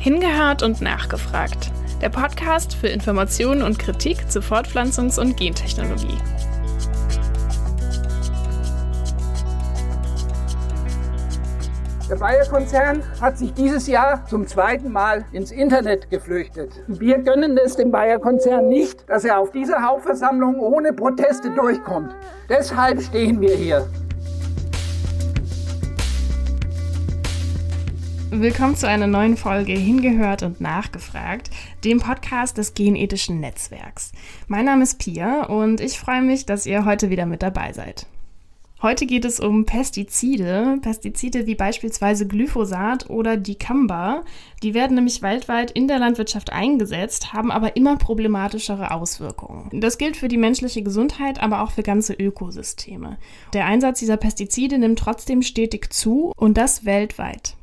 Hingehört und nachgefragt. Der Podcast für Informationen und Kritik zu Fortpflanzungs- und Gentechnologie. Der Bayer-Konzern hat sich dieses Jahr zum zweiten Mal ins Internet geflüchtet. Wir gönnen es dem Bayer-Konzern nicht, dass er auf dieser Hauptversammlung ohne Proteste durchkommt. Deshalb stehen wir hier. Willkommen zu einer neuen Folge Hingehört und Nachgefragt, dem Podcast des Genethischen Netzwerks. Mein Name ist Pia und ich freue mich, dass ihr heute wieder mit dabei seid. Heute geht es um Pestizide, Pestizide wie beispielsweise Glyphosat oder Dicamba. Die werden nämlich weltweit in der Landwirtschaft eingesetzt, haben aber immer problematischere Auswirkungen. Das gilt für die menschliche Gesundheit, aber auch für ganze Ökosysteme. Der Einsatz dieser Pestizide nimmt trotzdem stetig zu und das weltweit.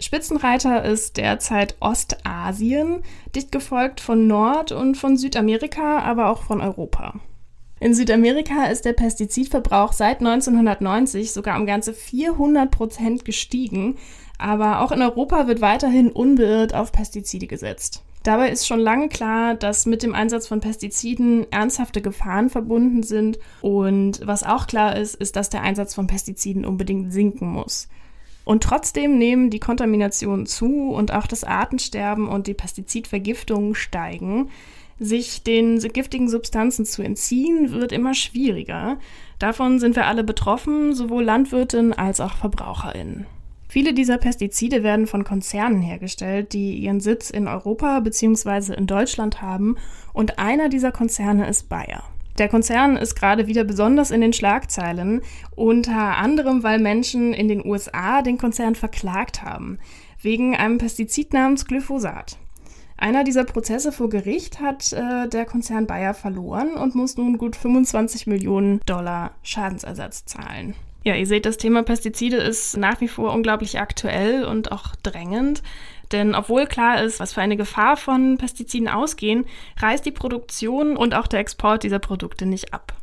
Spitzenreiter ist derzeit Ostasien, dicht gefolgt von Nord- und von Südamerika, aber auch von Europa. In Südamerika ist der Pestizidverbrauch seit 1990 sogar um ganze 400 Prozent gestiegen, aber auch in Europa wird weiterhin unbeirrt auf Pestizide gesetzt. Dabei ist schon lange klar, dass mit dem Einsatz von Pestiziden ernsthafte Gefahren verbunden sind und was auch klar ist, ist, dass der Einsatz von Pestiziden unbedingt sinken muss. Und trotzdem nehmen die Kontaminationen zu und auch das Artensterben und die Pestizidvergiftungen steigen. Sich den giftigen Substanzen zu entziehen, wird immer schwieriger. Davon sind wir alle betroffen, sowohl Landwirtinnen als auch Verbraucherinnen. Viele dieser Pestizide werden von Konzernen hergestellt, die ihren Sitz in Europa bzw. in Deutschland haben, und einer dieser Konzerne ist Bayer. Der Konzern ist gerade wieder besonders in den Schlagzeilen, unter anderem, weil Menschen in den USA den Konzern verklagt haben, wegen einem Pestizid namens Glyphosat. Einer dieser Prozesse vor Gericht hat äh, der Konzern Bayer verloren und muss nun gut 25 Millionen Dollar Schadensersatz zahlen. Ja, ihr seht, das Thema Pestizide ist nach wie vor unglaublich aktuell und auch drängend. Denn obwohl klar ist, was für eine Gefahr von Pestiziden ausgehen, reißt die Produktion und auch der Export dieser Produkte nicht ab.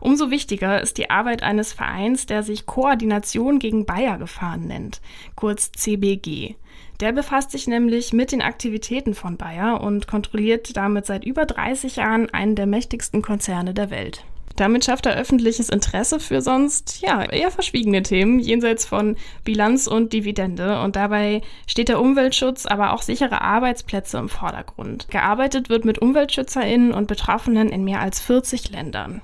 Umso wichtiger ist die Arbeit eines Vereins, der sich Koordination gegen Bayer-Gefahren nennt, kurz CBG. Der befasst sich nämlich mit den Aktivitäten von Bayer und kontrolliert damit seit über 30 Jahren einen der mächtigsten Konzerne der Welt. Damit schafft er öffentliches Interesse für sonst ja eher verschwiegene Themen jenseits von Bilanz und Dividende und dabei steht der Umweltschutz, aber auch sichere Arbeitsplätze im Vordergrund. Gearbeitet wird mit Umweltschützerinnen und Betroffenen in mehr als 40 Ländern.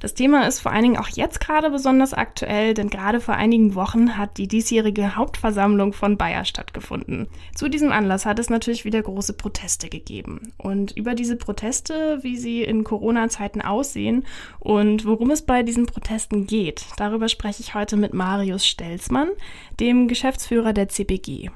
Das Thema ist vor allen Dingen auch jetzt gerade besonders aktuell, denn gerade vor einigen Wochen hat die diesjährige Hauptversammlung von Bayer stattgefunden. Zu diesem Anlass hat es natürlich wieder große Proteste gegeben. Und über diese Proteste, wie sie in Corona-Zeiten aussehen und worum es bei diesen Protesten geht, darüber spreche ich heute mit Marius Stelzmann, dem Geschäftsführer der CPG.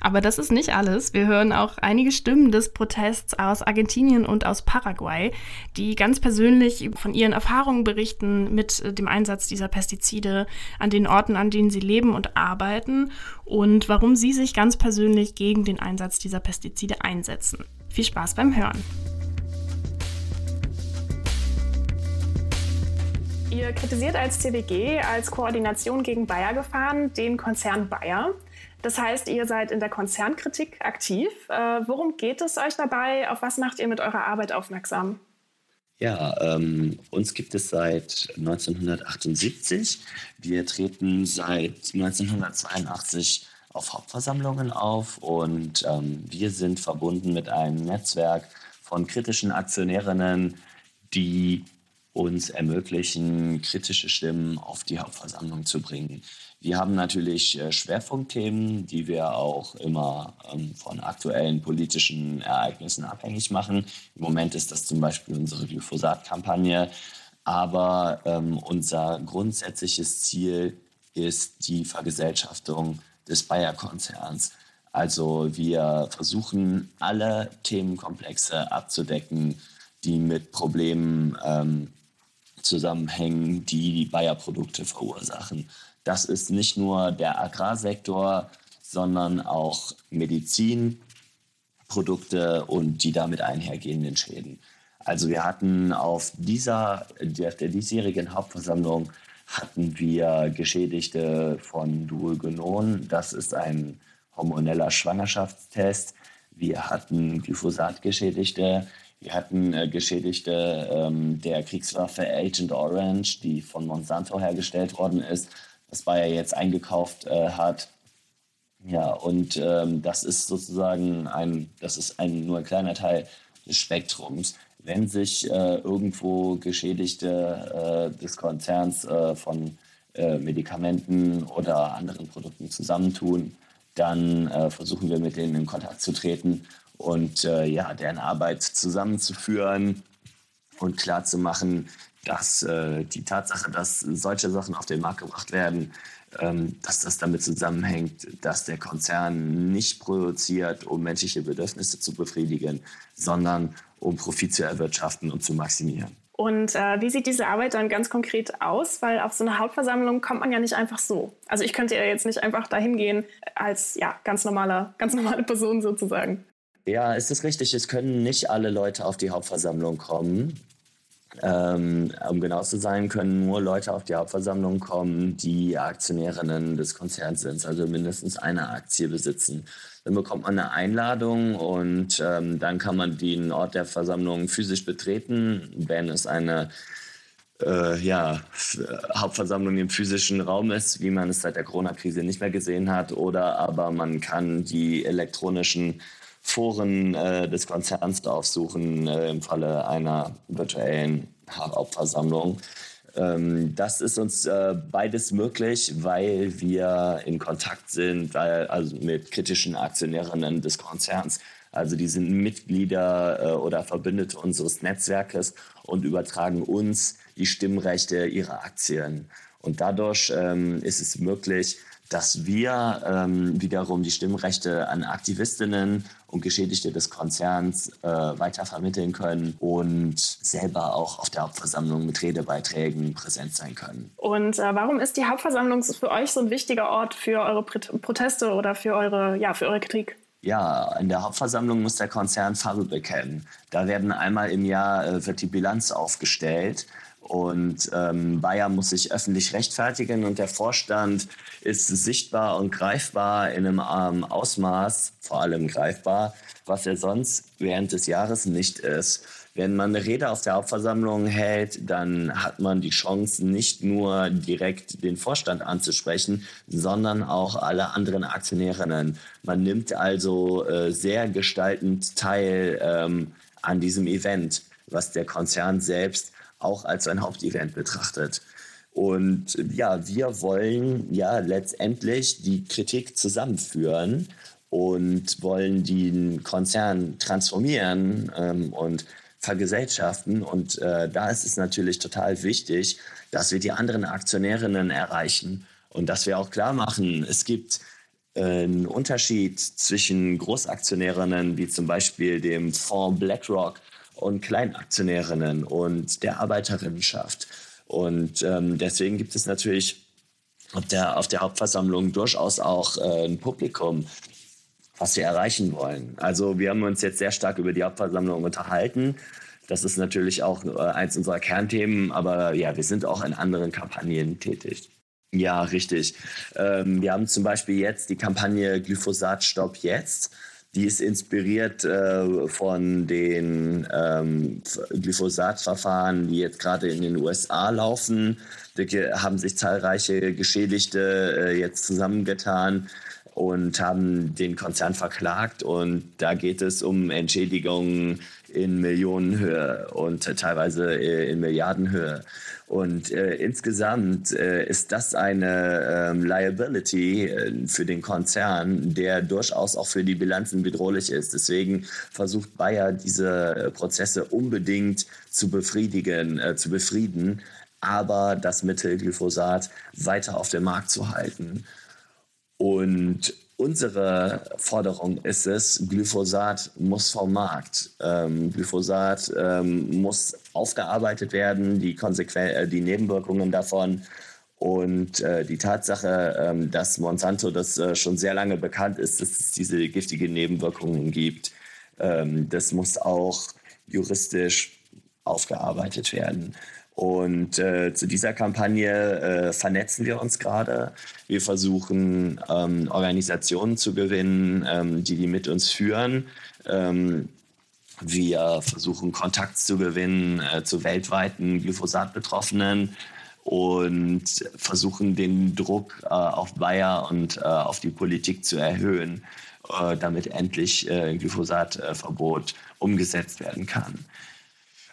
Aber das ist nicht alles. Wir hören auch einige Stimmen des Protests aus Argentinien und aus Paraguay, die ganz persönlich von ihren Erfahrungen berichten mit äh, dem Einsatz dieser Pestizide an den Orten, an denen sie leben und arbeiten und warum sie sich ganz persönlich gegen den Einsatz dieser Pestizide einsetzen. Viel Spaß beim Hören. Ihr kritisiert als CBG als Koordination gegen Bayer-Gefahren den Konzern Bayer. Das heißt, ihr seid in der Konzernkritik aktiv. Äh, worum geht es euch dabei? Auf was macht ihr mit eurer Arbeit aufmerksam? Ja, ähm, uns gibt es seit 1978. Wir treten seit 1982 auf Hauptversammlungen auf und ähm, wir sind verbunden mit einem Netzwerk von kritischen Aktionärinnen, die uns ermöglichen, kritische Stimmen auf die Hauptversammlung zu bringen. Wir haben natürlich äh, Schwerpunktthemen, die wir auch immer ähm, von aktuellen politischen Ereignissen abhängig machen. Im Moment ist das zum Beispiel unsere Glyphosat-Kampagne. Aber ähm, unser grundsätzliches Ziel ist die Vergesellschaftung des Bayer-Konzerns. Also wir versuchen alle Themenkomplexe abzudecken, die mit Problemen ähm, zusammenhängen, die die Bayer-Produkte verursachen. Das ist nicht nur der Agrarsektor, sondern auch Medizinprodukte und die damit einhergehenden Schäden. Also wir hatten auf dieser, der, der diesjährigen Hauptversammlung hatten wir Geschädigte von Duogenon. Das ist ein hormoneller Schwangerschaftstest. Wir hatten Glyphosat-Geschädigte. Wir hatten äh, Geschädigte ähm, der Kriegswaffe Agent Orange, die von Monsanto hergestellt worden ist, das Bayer jetzt eingekauft äh, hat. Ja, und ähm, das ist sozusagen ein, das ist ein, nur ein kleiner Teil des Spektrums. Wenn sich äh, irgendwo Geschädigte äh, des Konzerns äh, von äh, Medikamenten oder anderen Produkten zusammentun, dann äh, versuchen wir mit denen in Kontakt zu treten und äh, ja, deren Arbeit zusammenzuführen und klarzumachen, dass die Tatsache, dass solche Sachen auf den Markt gebracht werden, ähm, dass das damit zusammenhängt, dass der Konzern nicht produziert, um menschliche Bedürfnisse zu befriedigen, sondern um Profit zu erwirtschaften und zu maximieren. Und äh, wie sieht diese Arbeit dann ganz konkret aus? Weil auf so eine Hauptversammlung kommt man ja nicht einfach so. Also ich könnte ja jetzt nicht einfach dahin gehen als ja, ganz, normaler, ganz normale Person sozusagen. Ja, ist es richtig. Es können nicht alle Leute auf die Hauptversammlung kommen. Ähm, um genau zu sein, können nur Leute auf die Hauptversammlung kommen, die Aktionärinnen des Konzerns sind, also mindestens eine Aktie besitzen. Dann bekommt man eine Einladung und ähm, dann kann man den Ort der Versammlung physisch betreten, wenn es eine äh, ja, Hauptversammlung im physischen Raum ist, wie man es seit der Corona-Krise nicht mehr gesehen hat, oder aber man kann die elektronischen Foren äh, des Konzerns aufsuchen äh, im Falle einer virtuellen Hauptversammlung. Ähm, das ist uns äh, beides möglich, weil wir in Kontakt sind weil, also mit kritischen Aktionärinnen des Konzerns. Also die sind Mitglieder äh, oder Verbündete unseres Netzwerkes und übertragen uns die Stimmrechte ihrer Aktien. Und dadurch ähm, ist es möglich, dass wir ähm, wiederum die Stimmrechte an Aktivistinnen und Geschädigte des Konzerns äh, weitervermitteln können und selber auch auf der Hauptversammlung mit Redebeiträgen präsent sein können. Und äh, warum ist die Hauptversammlung für euch so ein wichtiger Ort für eure Proteste oder für eure, ja, für eure Kritik? Ja, in der Hauptversammlung muss der Konzern Farbe bekennen. Da werden einmal im Jahr äh, wird die Bilanz aufgestellt und ähm, Bayer muss sich öffentlich rechtfertigen und der Vorstand ist sichtbar und greifbar in einem ähm, Ausmaß, vor allem greifbar, was er sonst während des Jahres nicht ist. Wenn man eine Rede auf der Hauptversammlung hält, dann hat man die Chance, nicht nur direkt den Vorstand anzusprechen, sondern auch alle anderen Aktionärinnen. Man nimmt also äh, sehr gestaltend teil ähm, an diesem Event, was der Konzern selbst auch als ein Hauptevent betrachtet. Und ja, wir wollen ja letztendlich die Kritik zusammenführen und wollen den Konzern transformieren ähm, und vergesellschaften. Und äh, da ist es natürlich total wichtig, dass wir die anderen Aktionärinnen erreichen und dass wir auch klar machen, es gibt einen Unterschied zwischen Großaktionärinnen wie zum Beispiel dem Fonds BlackRock und Kleinaktionärinnen und der Arbeiterinnenschaft. Und ähm, deswegen gibt es natürlich auf der, auf der Hauptversammlung durchaus auch äh, ein Publikum, was wir erreichen wollen. Also wir haben uns jetzt sehr stark über die Hauptversammlung unterhalten. Das ist natürlich auch äh, eins unserer Kernthemen, aber ja, wir sind auch in anderen Kampagnen tätig. Ja, richtig. Ähm, wir haben zum Beispiel jetzt die Kampagne Glyphosat Stopp jetzt. Die ist inspiriert äh, von den ähm, Glyphosat-Verfahren, die jetzt gerade in den USA laufen. Da haben sich zahlreiche Geschädigte äh, jetzt zusammengetan und haben den Konzern verklagt. Und da geht es um Entschädigungen in Millionenhöhe und teilweise äh, in Milliardenhöhe. Und äh, insgesamt äh, ist das eine ähm, Liability äh, für den Konzern, der durchaus auch für die Bilanzen bedrohlich ist. Deswegen versucht Bayer diese äh, Prozesse unbedingt zu befriedigen, äh, zu befrieden, aber das Mittel Glyphosat weiter auf dem Markt zu halten. Und unsere Forderung ist es, Glyphosat muss vom Markt. Ähm, Glyphosat ähm, muss aufgearbeitet werden, die, Konsequen äh, die Nebenwirkungen davon. Und äh, die Tatsache, ähm, dass Monsanto das äh, schon sehr lange bekannt ist, dass es diese giftigen Nebenwirkungen gibt, ähm, das muss auch juristisch aufgearbeitet werden. Und äh, zu dieser Kampagne äh, vernetzen wir uns gerade. Wir versuchen, ähm, Organisationen zu gewinnen, ähm, die die mit uns führen. Ähm, wir versuchen, Kontakt zu gewinnen äh, zu weltweiten Glyphosat-Betroffenen und versuchen, den Druck äh, auf Bayer und äh, auf die Politik zu erhöhen, äh, damit endlich Glyphosatverbot umgesetzt werden kann.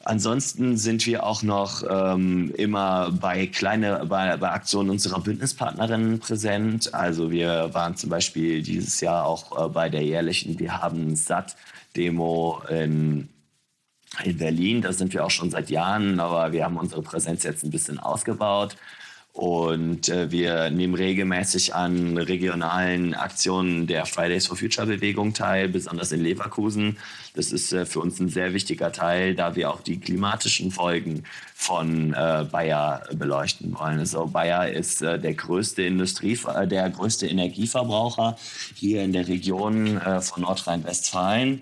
Ansonsten sind wir auch noch ähm, immer bei kleine bei, bei Aktionen unserer Bündnispartnerinnen präsent. Also wir waren zum Beispiel dieses Jahr auch äh, bei der jährlichen Wir haben satt Demo in in Berlin. Da sind wir auch schon seit Jahren, aber wir haben unsere Präsenz jetzt ein bisschen ausgebaut. Und äh, wir nehmen regelmäßig an regionalen Aktionen der Fridays for Future Bewegung teil, besonders in Leverkusen. Das ist äh, für uns ein sehr wichtiger Teil, da wir auch die klimatischen Folgen von äh, Bayer beleuchten wollen. Also Bayer ist äh, der größte Industrie, äh, der größte Energieverbraucher hier in der Region äh, von Nordrhein-Westfalen.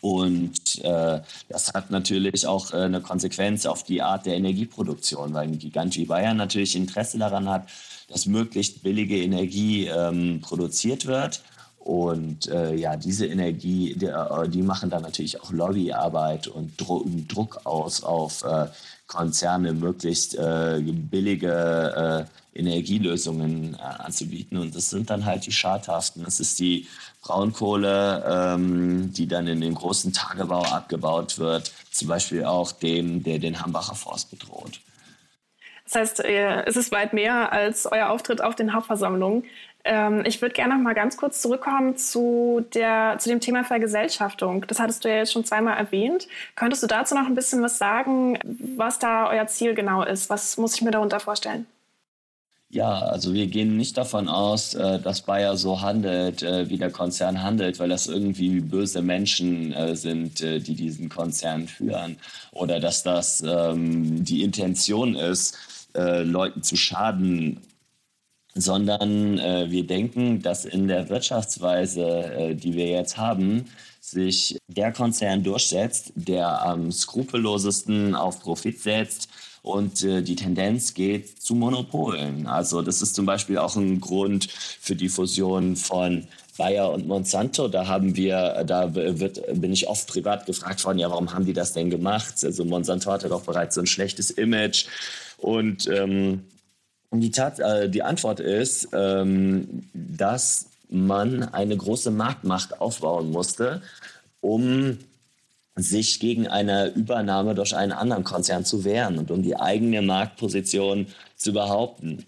Und äh, das hat natürlich auch äh, eine Konsequenz auf die Art der Energieproduktion, weil ein Gigant wie Bayern natürlich Interesse daran hat, dass möglichst billige Energie ähm, produziert wird. Und äh, ja, diese Energie, die, äh, die, machen dann natürlich auch Lobbyarbeit und Dro Druck aus auf äh, Konzerne, möglichst äh, billige Energielösungen anzubieten. Und das sind dann halt die schadhaften. Das ist die Braunkohle, ähm, die dann in den großen Tagebau abgebaut wird, zum Beispiel auch dem, der den Hambacher Forst bedroht. Das heißt, äh, es ist weit mehr als euer Auftritt auf den Hauptversammlungen. Ähm, ich würde gerne noch mal ganz kurz zurückkommen zu, der, zu dem Thema Vergesellschaftung. Das hattest du ja jetzt schon zweimal erwähnt. Könntest du dazu noch ein bisschen was sagen, was da euer Ziel genau ist? Was muss ich mir darunter vorstellen? Ja, also wir gehen nicht davon aus, äh, dass Bayer so handelt, äh, wie der Konzern handelt, weil das irgendwie böse Menschen äh, sind, die diesen Konzern führen. Oder dass das ähm, die Intention ist, Leuten zu schaden, sondern wir denken, dass in der Wirtschaftsweise, die wir jetzt haben, sich der Konzern durchsetzt, der am skrupellosesten auf Profit setzt, und äh, die Tendenz geht zu Monopolen. Also das ist zum Beispiel auch ein Grund für die Fusion von Bayer und Monsanto. Da haben wir, da wird, bin ich oft privat gefragt worden, ja, warum haben die das denn gemacht? Also Monsanto hatte doch bereits so ein schlechtes Image und ähm, die, Tat, äh, die Antwort ist, ähm, dass man eine große Marktmacht aufbauen musste, um sich gegen eine Übernahme durch einen anderen Konzern zu wehren und um die eigene Marktposition zu behaupten.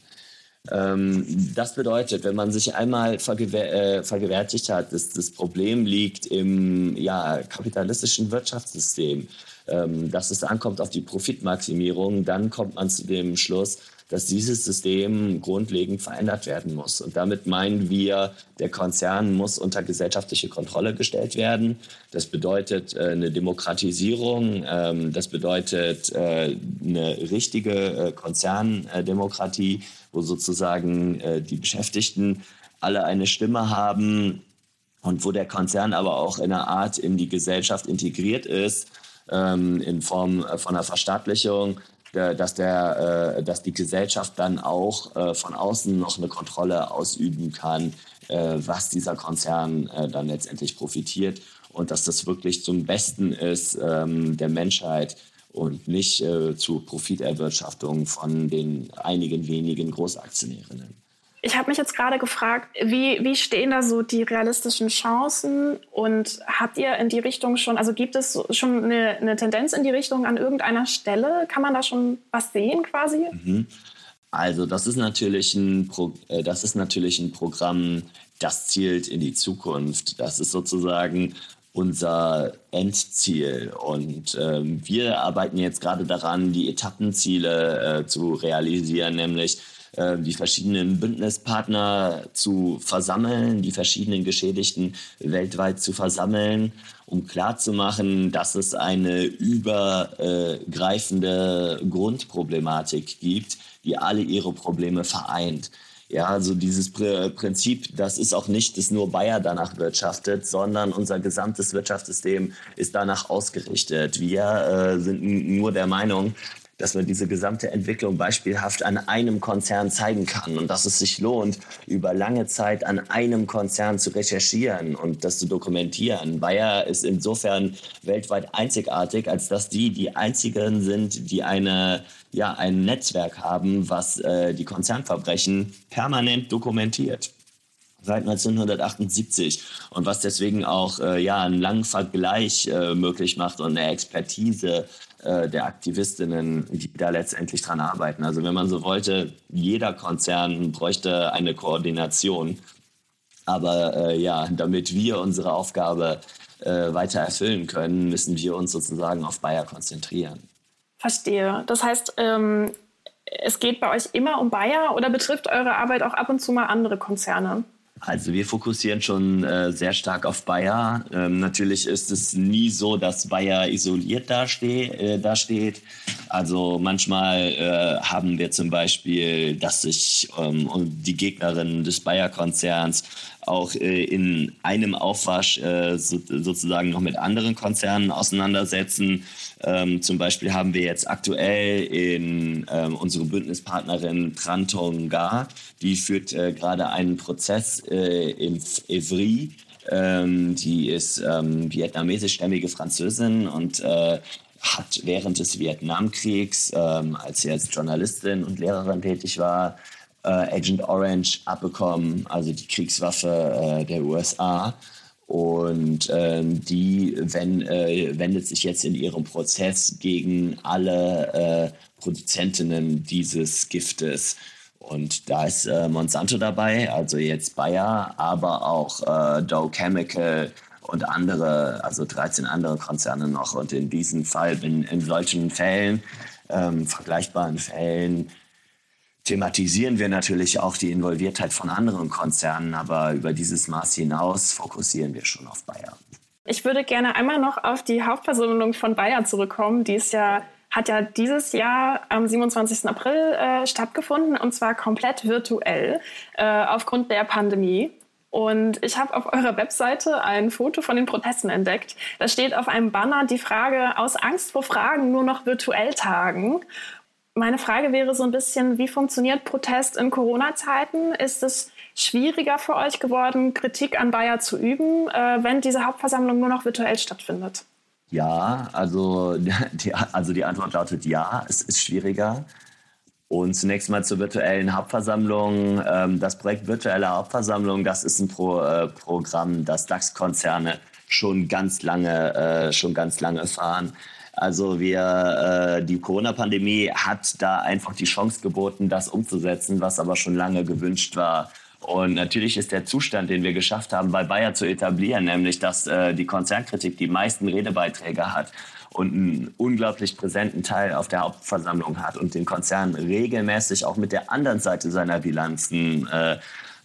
Ähm, das bedeutet, wenn man sich einmal vergewehr, äh, vergewärtigt hat, dass das Problem liegt im ja, kapitalistischen Wirtschaftssystem, ähm, dass es ankommt auf die Profitmaximierung, dann kommt man zu dem Schluss, dass dieses System grundlegend verändert werden muss. Und damit meinen wir, der Konzern muss unter gesellschaftliche Kontrolle gestellt werden. Das bedeutet äh, eine Demokratisierung, ähm, das bedeutet äh, eine richtige äh, Konzerndemokratie, wo sozusagen die Beschäftigten alle eine Stimme haben und wo der Konzern aber auch in einer Art in die Gesellschaft integriert ist, ähm, in Form von einer Verstaatlichung, dass, der, äh, dass die Gesellschaft dann auch äh, von außen noch eine Kontrolle ausüben kann, was dieser Konzern dann letztendlich profitiert und dass das wirklich zum Besten ist ähm, der Menschheit und nicht zur Profiterwirtschaftung von den einigen wenigen Großaktionärinnen. Ich habe mich jetzt gerade gefragt, wie, wie stehen da so die realistischen Chancen und habt ihr in die Richtung schon, also gibt es schon eine, eine Tendenz in die Richtung an irgendeiner Stelle? Kann man da schon was sehen quasi? Mhm. Also das ist natürlich ein Pro, äh, das ist natürlich ein Programm, das zielt in die Zukunft. Das ist sozusagen unser Endziel. Und ähm, wir arbeiten jetzt gerade daran, die Etappenziele äh, zu realisieren, nämlich äh, die verschiedenen Bündnispartner zu versammeln, die verschiedenen Geschädigten weltweit zu versammeln, um klarzumachen, dass es eine übergreifende Grundproblematik gibt, die alle ihre Probleme vereint. Ja, also dieses Prinzip, das ist auch nicht, dass nur Bayer danach wirtschaftet, sondern unser gesamtes Wirtschaftssystem ist danach ausgerichtet. Wir äh, sind nur der Meinung, dass man diese gesamte Entwicklung beispielhaft an einem Konzern zeigen kann und dass es sich lohnt, über lange Zeit an einem Konzern zu recherchieren und das zu dokumentieren. Bayer ist insofern weltweit einzigartig, als dass die die einzigen sind, die eine, ja, ein Netzwerk haben, was äh, die Konzernverbrechen permanent dokumentiert seit 1978 und was deswegen auch äh, ja, einen langen Vergleich äh, möglich macht und eine Expertise äh, der Aktivistinnen, die da letztendlich dran arbeiten. Also wenn man so wollte, jeder Konzern bräuchte eine Koordination. Aber äh, ja, damit wir unsere Aufgabe äh, weiter erfüllen können, müssen wir uns sozusagen auf Bayer konzentrieren. Verstehe. Das heißt, ähm, es geht bei euch immer um Bayer oder betrifft eure Arbeit auch ab und zu mal andere Konzerne? Also wir fokussieren schon äh, sehr stark auf Bayer. Ähm, natürlich ist es nie so, dass Bayer isoliert dasteh, äh, dasteht. Also manchmal äh, haben wir zum Beispiel, dass sich ähm, die Gegnerinnen des Bayer-Konzerns auch äh, in einem Aufwasch äh, so, sozusagen noch mit anderen Konzernen auseinandersetzen. Ähm, zum Beispiel haben wir jetzt aktuell in ähm, unsere Bündnispartnerin Trantonga, die führt äh, gerade einen Prozess äh, in Evry. Ähm, die ist ähm, vietnamesischstämmige Französin und äh, hat während des Vietnamkriegs, ähm, als sie als Journalistin und Lehrerin tätig war, äh, Agent Orange abbekommen, also die Kriegswaffe äh, der USA. Und ähm, die wenn, äh, wendet sich jetzt in ihrem Prozess gegen alle äh, Produzentinnen dieses Giftes. Und da ist äh, Monsanto dabei, also jetzt Bayer, aber auch äh, Dow Chemical und andere, also 13 andere Konzerne noch. Und in diesem Fall, in, in solchen Fällen, ähm, vergleichbaren Fällen, thematisieren wir natürlich auch die Involviertheit von anderen Konzernen, aber über dieses Maß hinaus fokussieren wir schon auf Bayer. Ich würde gerne einmal noch auf die Hauptversammlung von Bayer zurückkommen. Die ist ja, hat ja dieses Jahr am 27. April äh, stattgefunden und zwar komplett virtuell äh, aufgrund der Pandemie. Und ich habe auf eurer Webseite ein Foto von den Protesten entdeckt. Da steht auf einem Banner die Frage, aus Angst vor Fragen nur noch virtuell tagen. Meine Frage wäre so ein bisschen, wie funktioniert Protest in Corona-Zeiten? Ist es schwieriger für euch geworden, Kritik an Bayer zu üben, äh, wenn diese Hauptversammlung nur noch virtuell stattfindet? Ja, also die, also die Antwort lautet ja, es ist schwieriger. Und zunächst mal zur virtuellen Hauptversammlung. Ähm, das Projekt Virtuelle Hauptversammlung, das ist ein Pro, äh, Programm, das DAX-Konzerne schon ganz lange, äh, schon ganz lange fahren. Also wir, äh, die Corona-Pandemie hat da einfach die Chance geboten, das umzusetzen, was aber schon lange gewünscht war. Und natürlich ist der Zustand, den wir geschafft haben, bei Bayer zu etablieren, nämlich dass äh, die Konzernkritik die meisten Redebeiträge hat und einen unglaublich präsenten Teil auf der Hauptversammlung hat und den Konzern regelmäßig auch mit der anderen Seite seiner Bilanzen äh,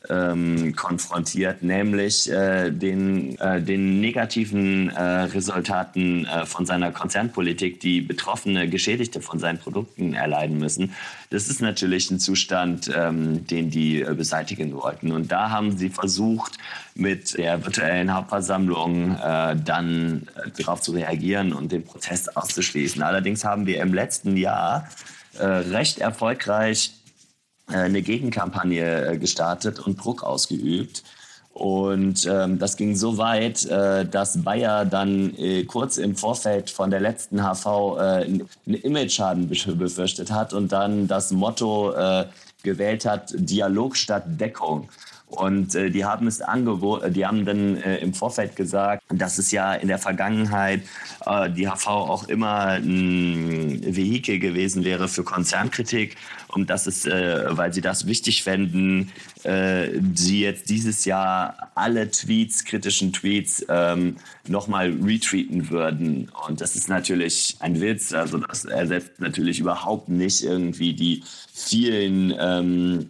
ähm, konfrontiert, nämlich äh, den, äh, den negativen äh, Resultaten äh, von seiner Konzernpolitik, die Betroffene, Geschädigte von seinen Produkten erleiden müssen. Das ist natürlich ein Zustand, ähm, den die äh, beseitigen wollten. Und da haben sie versucht, mit der virtuellen Hauptversammlung äh, dann darauf zu reagieren und den Protest auszuschließen. Allerdings haben wir im letzten Jahr recht erfolgreich eine Gegenkampagne äh, gestartet und Druck ausgeübt. Und ähm, das ging so weit, äh, dass Bayer dann äh, kurz im Vorfeld von der letzten HV äh, einen Image-Schaden befürchtet hat und dann das Motto äh, gewählt hat, Dialog statt Deckung. Und äh, die haben es angeboten, die haben dann äh, im Vorfeld gesagt, dass es ja in der Vergangenheit äh, die HV auch immer ein Vehikel gewesen wäre für Konzernkritik und dass es, äh, weil sie das wichtig fänden, äh, sie jetzt dieses Jahr alle Tweets, kritischen Tweets, ähm, nochmal retweeten würden. Und das ist natürlich ein Witz. Also das ersetzt natürlich überhaupt nicht irgendwie die vielen ähm,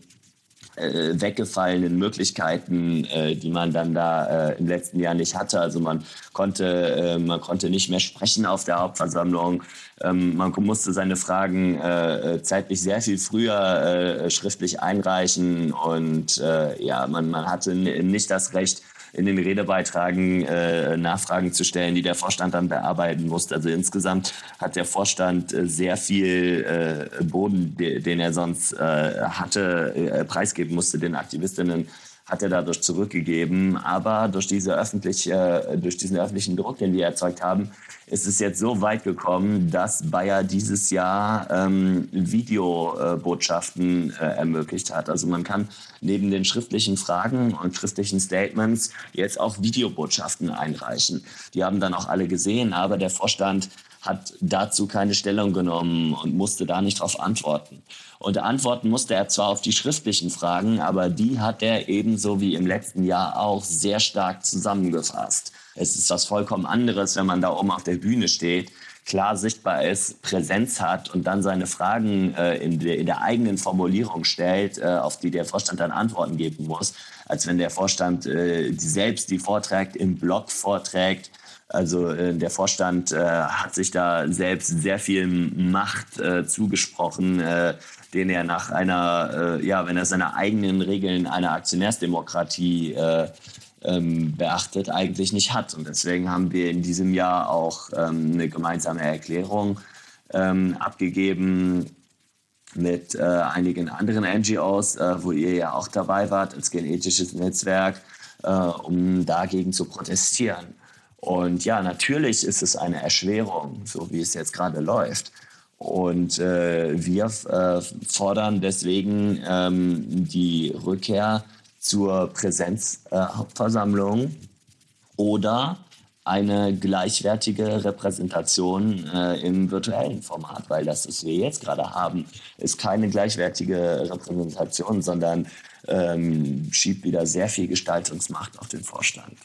äh, weggefallenen Möglichkeiten, äh, die man dann da äh, im letzten Jahr nicht hatte. Also man konnte, äh, man konnte nicht mehr sprechen auf der Hauptversammlung. Ähm, man musste seine Fragen äh, zeitlich sehr viel früher äh, schriftlich einreichen und ja, man, man hatte nicht das Recht, in den Redebeitragen äh, Nachfragen zu stellen, die der Vorstand dann bearbeiten musste. Also insgesamt hat der Vorstand äh, sehr viel äh, Boden, de, den er sonst äh, hatte, äh, preisgeben musste den Aktivistinnen hat er dadurch zurückgegeben. Aber durch, diese öffentliche, durch diesen öffentlichen Druck, den wir erzeugt haben, ist es jetzt so weit gekommen, dass Bayer dieses Jahr ähm, Videobotschaften äh, ermöglicht hat. Also man kann neben den schriftlichen Fragen und schriftlichen Statements jetzt auch Videobotschaften einreichen. Die haben dann auch alle gesehen, aber der Vorstand hat dazu keine Stellung genommen und musste da nicht darauf antworten. Und antworten musste er zwar auf die schriftlichen Fragen, aber die hat er ebenso wie im letzten Jahr auch sehr stark zusammengefasst. Es ist was vollkommen anderes, wenn man da oben auf der Bühne steht, klar sichtbar ist, Präsenz hat und dann seine Fragen äh, in, der, in, der, eigenen Formulierung stellt, äh, auf die der Vorstand dann Antworten geben muss, als wenn der Vorstand äh, selbst die vorträgt, im Blog vorträgt also äh, der Vorstand äh, hat sich da selbst sehr viel Macht äh, zugesprochen, den er nach einer, äh, ja, wenn er seine eigenen Regeln einer Aktionärsdemokratie äh, ähm, beachtet, eigentlich nicht hat. Und deswegen haben wir in diesem Jahr auch ähm, eine gemeinsame Erklärung ähm, abgegeben mit äh, einigen anderen NGOs, äh, wo ihr ja auch dabei wart als genetisches Netzwerk, äh, um dagegen zu protestieren. Und ja, natürlich ist es eine Erschwerung, so wie es jetzt gerade läuft. Und äh, wir äh, fordern deswegen ähm, die Rückkehr zur Präsenzhauptversammlung äh, oder eine gleichwertige Repräsentation äh, im virtuellen Format, weil das, was wir jetzt gerade haben, ist keine gleichwertige Repräsentation, sondern ähm, schiebt wieder sehr viel Gestaltungsmacht auf den Vorstand.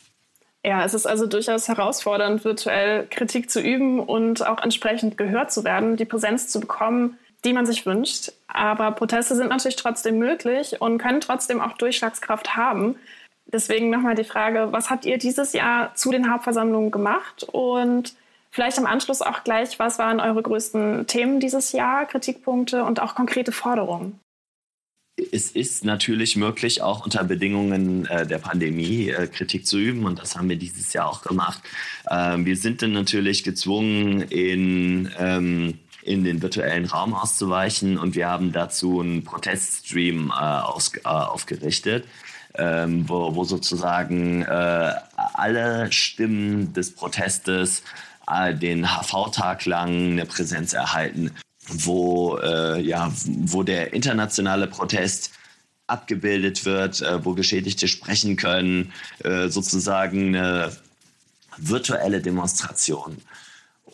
Ja, es ist also durchaus herausfordernd, virtuell Kritik zu üben und auch entsprechend gehört zu werden, die Präsenz zu bekommen, die man sich wünscht. Aber Proteste sind natürlich trotzdem möglich und können trotzdem auch Durchschlagskraft haben. Deswegen nochmal die Frage, was habt ihr dieses Jahr zu den Hauptversammlungen gemacht? Und vielleicht im Anschluss auch gleich, was waren eure größten Themen dieses Jahr, Kritikpunkte und auch konkrete Forderungen? Es ist natürlich möglich, auch unter Bedingungen äh, der Pandemie äh, Kritik zu üben und das haben wir dieses Jahr auch gemacht. Ähm, wir sind dann natürlich gezwungen, in, ähm, in den virtuellen Raum auszuweichen und wir haben dazu einen Proteststream äh, aus, äh, aufgerichtet. Ähm, wo, wo sozusagen äh, alle Stimmen des Protestes äh, den HV-Tag lang eine Präsenz erhalten wo, äh, ja, wo der internationale Protest abgebildet wird, äh, wo Geschädigte sprechen können, äh, sozusagen eine virtuelle Demonstration.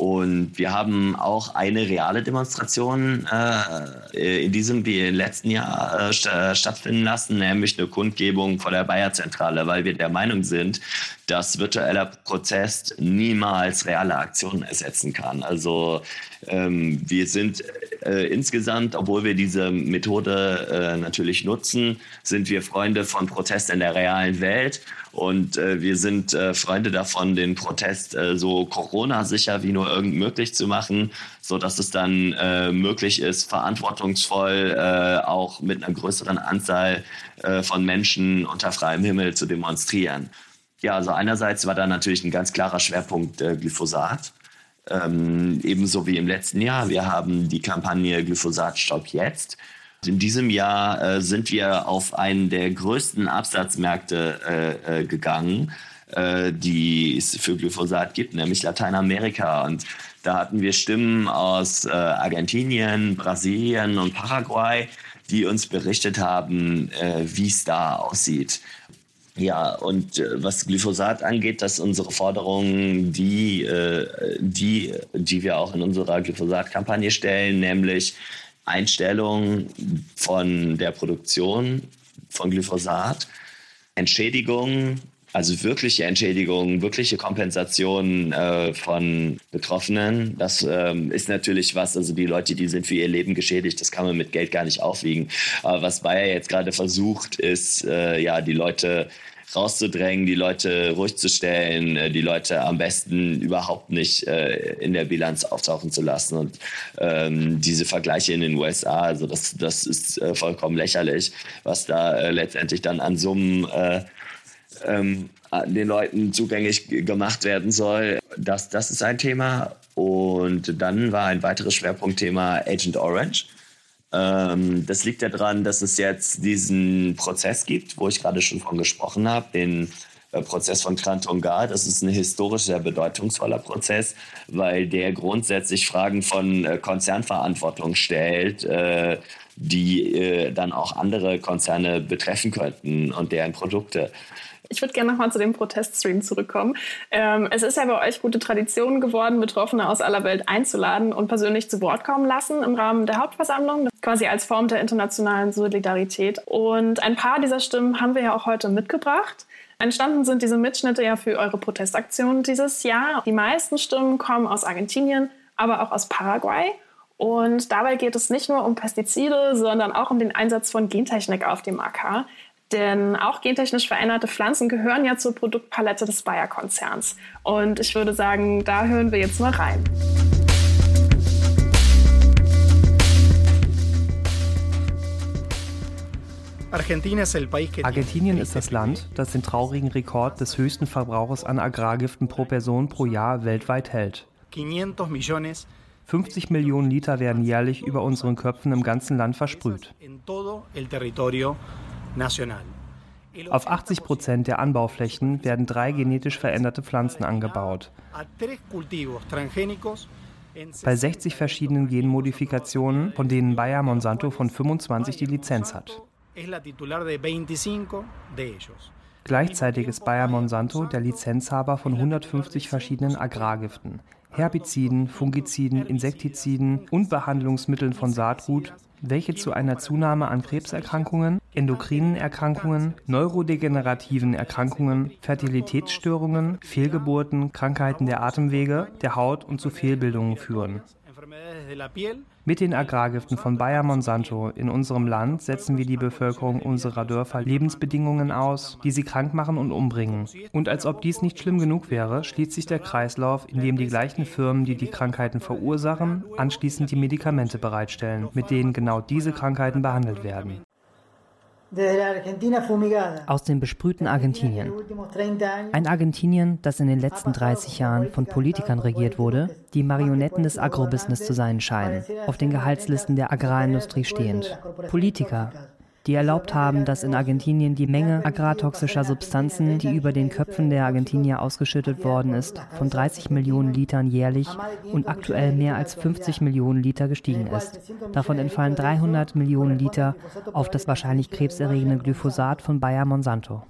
Und wir haben auch eine reale Demonstration äh, in diesem wie im letzten Jahr äh, äh, stattfinden lassen, nämlich eine Kundgebung vor der Bayer-Zentrale, weil wir der Meinung sind, dass virtueller Protest niemals reale Aktionen ersetzen kann. Also ähm, wir sind äh, insgesamt, obwohl wir diese Methode äh, natürlich nutzen, sind wir Freunde von Protest in der realen Welt und äh, wir sind äh, Freunde davon, den Protest äh, so Corona-sicher wie nur irgend möglich zu machen, so dass es dann äh, möglich ist, verantwortungsvoll äh, auch mit einer größeren Anzahl äh, von Menschen unter freiem Himmel zu demonstrieren. Ja, also einerseits war da natürlich ein ganz klarer Schwerpunkt äh, Glyphosat. Ähm, ebenso wie im letzten Jahr. Wir haben die Kampagne Glyphosat Stopp jetzt in diesem Jahr äh, sind wir auf einen der größten Absatzmärkte äh, äh, gegangen, äh, die es für Glyphosat gibt, nämlich Lateinamerika. Und da hatten wir Stimmen aus äh, Argentinien, Brasilien und Paraguay, die uns berichtet haben, äh, wie es da aussieht. Ja, und was Glyphosat angeht, dass unsere Forderungen, die, die, die wir auch in unserer Glyphosat-Kampagne stellen, nämlich Einstellung von der Produktion von Glyphosat, Entschädigung, also wirkliche Entschädigung, wirkliche Kompensation äh, von Betroffenen. Das ähm, ist natürlich was, also die Leute, die sind für ihr Leben geschädigt, das kann man mit Geld gar nicht aufwiegen. Aber was Bayer jetzt gerade versucht, ist, äh, ja, die Leute rauszudrängen, die Leute ruhig zu stellen, äh, die Leute am besten überhaupt nicht äh, in der Bilanz auftauchen zu lassen. Und ähm, diese Vergleiche in den USA, also das, das ist äh, vollkommen lächerlich, was da äh, letztendlich dann an Summen äh, ähm, den Leuten zugänglich gemacht werden soll. Das, das ist ein Thema. Und dann war ein weiteres Schwerpunktthema Agent Orange. Ähm, das liegt daran, dass es jetzt diesen Prozess gibt, wo ich gerade schon von gesprochen habe, den äh, Prozess von Krantongar. Das ist ein historisch sehr bedeutungsvoller Prozess, weil der grundsätzlich Fragen von äh, Konzernverantwortung stellt, äh, die dann auch andere Konzerne betreffen könnten und deren Produkte. Ich würde gerne nochmal zu dem Proteststream zurückkommen. Ähm, es ist ja bei euch gute Tradition geworden, Betroffene aus aller Welt einzuladen und persönlich zu Wort kommen lassen im Rahmen der Hauptversammlung, quasi als Form der internationalen Solidarität. Und ein paar dieser Stimmen haben wir ja auch heute mitgebracht. Entstanden sind diese Mitschnitte ja für eure Protestaktion dieses Jahr. Die meisten Stimmen kommen aus Argentinien, aber auch aus Paraguay. Und dabei geht es nicht nur um Pestizide, sondern auch um den Einsatz von Gentechnik auf dem Acker. Denn auch gentechnisch veränderte Pflanzen gehören ja zur Produktpalette des Bayer-Konzerns. Und ich würde sagen, da hören wir jetzt mal rein. Argentinien ist das Land, das den traurigen Rekord des höchsten Verbrauchs an Agrargiften pro Person pro Jahr weltweit hält. 50 Millionen Liter werden jährlich über unseren Köpfen im ganzen Land versprüht. Auf 80 Prozent der Anbauflächen werden drei genetisch veränderte Pflanzen angebaut. Bei 60 verschiedenen Genmodifikationen, von denen Bayer Monsanto von 25 die Lizenz hat. Gleichzeitig ist Bayer Monsanto der Lizenzhaber von 150 verschiedenen Agrargiften, Herbiziden, Fungiziden, Insektiziden und Behandlungsmitteln von Saatgut welche zu einer Zunahme an Krebserkrankungen, endokrinen Erkrankungen, neurodegenerativen Erkrankungen, Fertilitätsstörungen, Fehlgeburten, Krankheiten der Atemwege, der Haut und zu Fehlbildungen führen. Mit den Agrargiften von Bayer Monsanto in unserem Land setzen wir die Bevölkerung unserer Dörfer Lebensbedingungen aus, die sie krank machen und umbringen. Und als ob dies nicht schlimm genug wäre, schließt sich der Kreislauf, in dem die gleichen Firmen, die die Krankheiten verursachen, anschließend die Medikamente bereitstellen, mit denen genau diese Krankheiten behandelt werden. Aus dem besprühten Argentinien. Ein Argentinien, das in den letzten 30 Jahren von Politikern regiert wurde, die Marionetten des Agrobusiness zu sein scheinen, auf den Gehaltslisten der Agrarindustrie stehend. Politiker, die erlaubt haben, dass in Argentinien die Menge agrartoxischer Substanzen, die über den Köpfen der Argentinier ausgeschüttet worden ist, von 30 Millionen Litern jährlich und aktuell mehr als 50 Millionen Liter gestiegen ist. Davon entfallen 300 Millionen Liter auf das wahrscheinlich krebserregende Glyphosat von Bayer Monsanto.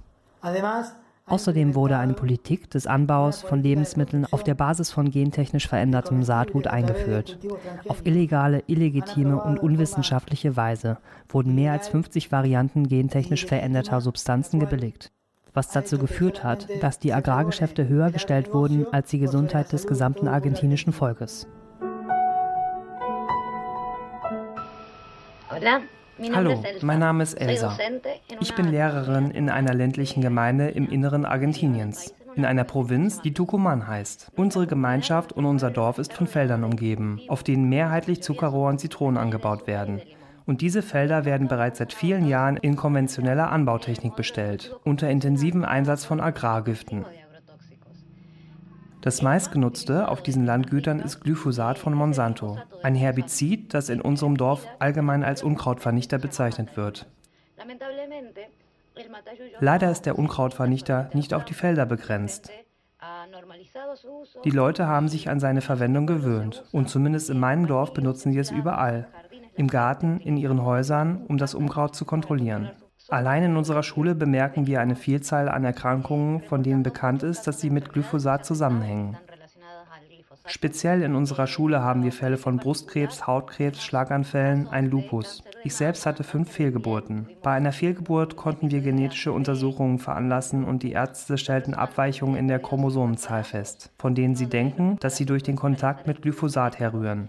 Außerdem wurde eine Politik des Anbaus von Lebensmitteln auf der Basis von gentechnisch verändertem Saatgut eingeführt. Auf illegale, illegitime und unwissenschaftliche Weise wurden mehr als 50 Varianten gentechnisch veränderter Substanzen gebilligt was dazu geführt hat, dass die Agrargeschäfte höher gestellt wurden als die Gesundheit des gesamten argentinischen Volkes. Hallo, mein Name ist Elsa. Ich bin Lehrerin in einer ländlichen Gemeinde im Inneren Argentiniens, in einer Provinz, die Tucumán heißt. Unsere Gemeinschaft und unser Dorf ist von Feldern umgeben, auf denen mehrheitlich Zuckerrohr und Zitronen angebaut werden. Und diese Felder werden bereits seit vielen Jahren in konventioneller Anbautechnik bestellt, unter intensivem Einsatz von Agrargiften. Das meistgenutzte auf diesen Landgütern ist Glyphosat von Monsanto, ein Herbizid, das in unserem Dorf allgemein als Unkrautvernichter bezeichnet wird. Leider ist der Unkrautvernichter nicht auf die Felder begrenzt. Die Leute haben sich an seine Verwendung gewöhnt und zumindest in meinem Dorf benutzen sie es überall. Im Garten, in ihren Häusern, um das Unkraut zu kontrollieren. Allein in unserer Schule bemerken wir eine Vielzahl an Erkrankungen, von denen bekannt ist, dass sie mit Glyphosat zusammenhängen. Speziell in unserer Schule haben wir Fälle von Brustkrebs, Hautkrebs, Schlaganfällen, ein Lupus. Ich selbst hatte fünf Fehlgeburten. Bei einer Fehlgeburt konnten wir genetische Untersuchungen veranlassen und die Ärzte stellten Abweichungen in der Chromosomenzahl fest, von denen sie denken, dass sie durch den Kontakt mit Glyphosat herrühren.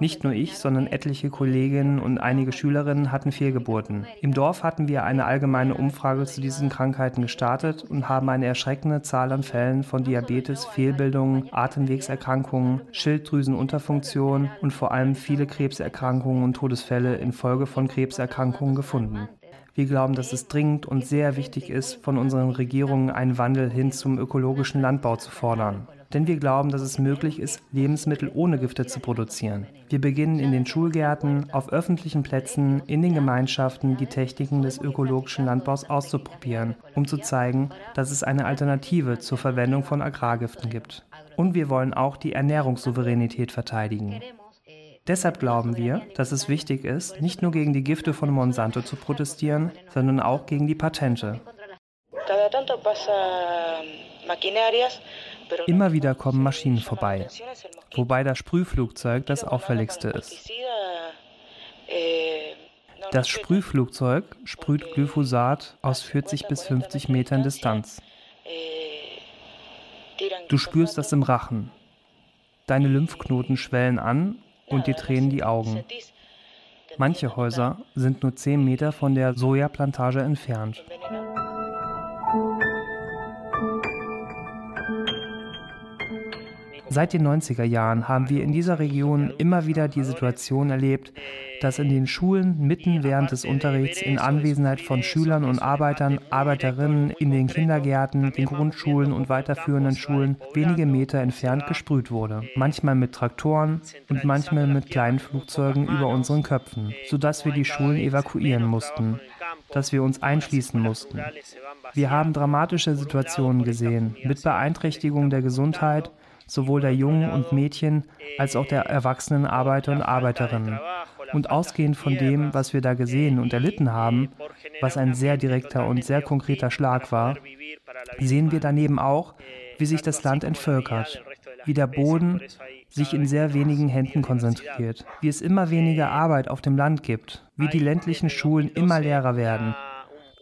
Nicht nur ich, sondern etliche Kolleginnen und einige Schülerinnen hatten Fehlgeburten. Im Dorf hatten wir eine allgemeine Umfrage zu diesen Krankheiten gestartet und haben eine erschreckende Zahl an Fällen von Diabetes, Fehlbildungen, Atemwegserkrankungen, Schilddrüsenunterfunktion und vor allem viele Krebserkrankungen und Todesfälle infolge von Krebserkrankungen gefunden. Wir glauben, dass es dringend und sehr wichtig ist, von unseren Regierungen einen Wandel hin zum ökologischen Landbau zu fordern. Denn wir glauben, dass es möglich ist, Lebensmittel ohne Gifte zu produzieren. Wir beginnen in den Schulgärten, auf öffentlichen Plätzen, in den Gemeinschaften die Techniken des ökologischen Landbaus auszuprobieren, um zu zeigen, dass es eine Alternative zur Verwendung von Agrargiften gibt. Und wir wollen auch die Ernährungssouveränität verteidigen. Deshalb glauben wir, dass es wichtig ist, nicht nur gegen die Gifte von Monsanto zu protestieren, sondern auch gegen die Patente. Immer wieder kommen Maschinen vorbei, wobei das Sprühflugzeug das auffälligste ist. Das Sprühflugzeug sprüht Glyphosat aus 40 bis 50 Metern Distanz. Du spürst das im Rachen. Deine Lymphknoten schwellen an und dir tränen die Augen. Manche Häuser sind nur 10 Meter von der Sojaplantage entfernt. Seit den 90er Jahren haben wir in dieser Region immer wieder die Situation erlebt, dass in den Schulen mitten während des Unterrichts in Anwesenheit von Schülern und Arbeitern, Arbeiterinnen in den Kindergärten, den Grundschulen und weiterführenden Schulen wenige Meter entfernt gesprüht wurde. Manchmal mit Traktoren und manchmal mit kleinen Flugzeugen über unseren Köpfen, sodass wir die Schulen evakuieren mussten, dass wir uns einschließen mussten. Wir haben dramatische Situationen gesehen, mit Beeinträchtigung der Gesundheit, sowohl der Jungen und Mädchen als auch der erwachsenen Arbeiter und Arbeiterinnen. Und ausgehend von dem, was wir da gesehen und erlitten haben, was ein sehr direkter und sehr konkreter Schlag war, sehen wir daneben auch, wie sich das Land entvölkert, wie der Boden sich in sehr wenigen Händen konzentriert, wie es immer weniger Arbeit auf dem Land gibt, wie die ländlichen Schulen immer leerer werden.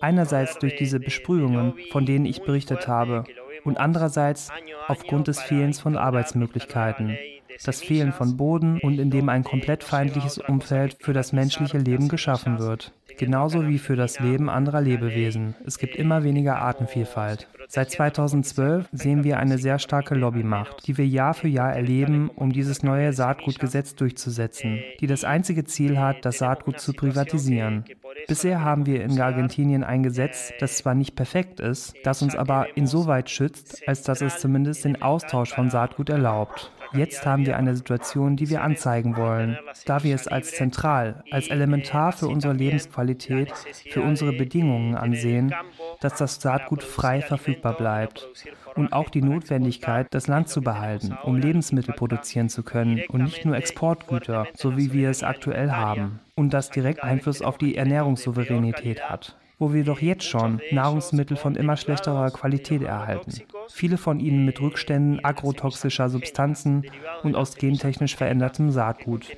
Einerseits durch diese Besprühungen, von denen ich berichtet habe, und andererseits aufgrund des Fehlens von Arbeitsmöglichkeiten, das Fehlen von Boden und in dem ein komplett feindliches Umfeld für das menschliche Leben geschaffen wird. Genauso wie für das Leben anderer Lebewesen. Es gibt immer weniger Artenvielfalt. Seit 2012 sehen wir eine sehr starke Lobbymacht, die wir Jahr für Jahr erleben, um dieses neue Saatgutgesetz durchzusetzen, die das einzige Ziel hat, das Saatgut zu privatisieren. Bisher haben wir in Argentinien ein Gesetz, das zwar nicht perfekt ist, das uns aber insoweit schützt, als dass es zumindest den Austausch von Saatgut erlaubt. Jetzt haben wir eine Situation, die wir anzeigen wollen, da wir es als zentral, als elementar für unsere Lebensqualität, für unsere Bedingungen ansehen, dass das Saatgut frei verfügbar bleibt und auch die Notwendigkeit, das Land zu behalten, um Lebensmittel produzieren zu können und nicht nur Exportgüter, so wie wir es aktuell haben, und das direkt Einfluss auf die Ernährungssouveränität hat wo wir doch jetzt schon Nahrungsmittel von immer schlechterer Qualität erhalten. Viele von ihnen mit Rückständen agrotoxischer Substanzen und aus gentechnisch verändertem Saatgut.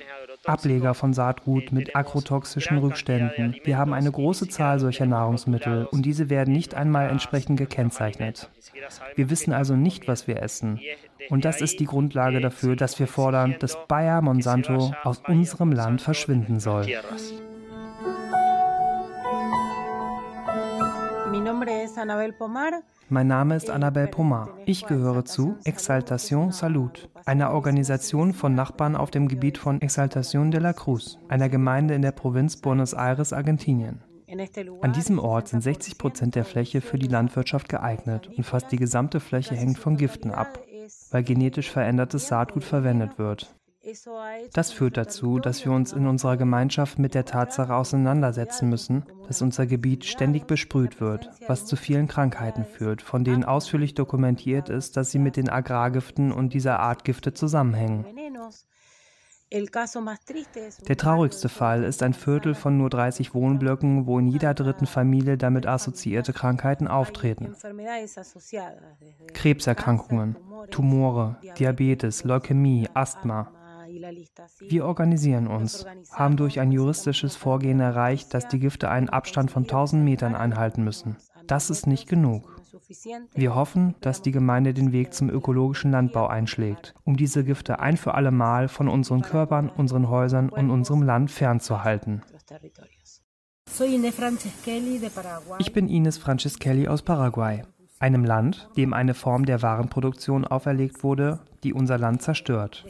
Ableger von Saatgut mit agrotoxischen Rückständen. Wir haben eine große Zahl solcher Nahrungsmittel und diese werden nicht einmal entsprechend gekennzeichnet. Wir wissen also nicht, was wir essen. Und das ist die Grundlage dafür, dass wir fordern, dass Bayer Monsanto aus unserem Land verschwinden soll. Mein Name ist Annabel Pomar. Ich gehöre zu Exaltación Salud, einer Organisation von Nachbarn auf dem Gebiet von Exaltación de la Cruz, einer Gemeinde in der Provinz Buenos Aires, Argentinien. An diesem Ort sind 60 Prozent der Fläche für die Landwirtschaft geeignet und fast die gesamte Fläche hängt von Giften ab, weil genetisch verändertes Saatgut verwendet wird. Das führt dazu, dass wir uns in unserer Gemeinschaft mit der Tatsache auseinandersetzen müssen, dass unser Gebiet ständig besprüht wird, was zu vielen Krankheiten führt, von denen ausführlich dokumentiert ist, dass sie mit den Agrargiften und dieser Art Gifte zusammenhängen. Der traurigste Fall ist ein Viertel von nur 30 Wohnblöcken, wo in jeder dritten Familie damit assoziierte Krankheiten auftreten. Krebserkrankungen, Tumore, Diabetes, Leukämie, Asthma, wir organisieren uns, haben durch ein juristisches Vorgehen erreicht, dass die Gifte einen Abstand von 1000 Metern einhalten müssen. Das ist nicht genug. Wir hoffen, dass die Gemeinde den Weg zum ökologischen Landbau einschlägt, um diese Gifte ein für alle Mal von unseren Körpern, unseren Häusern und unserem Land fernzuhalten. Ich bin Ines Franceschelli aus Paraguay, einem Land, dem eine Form der Warenproduktion auferlegt wurde, die unser Land zerstört.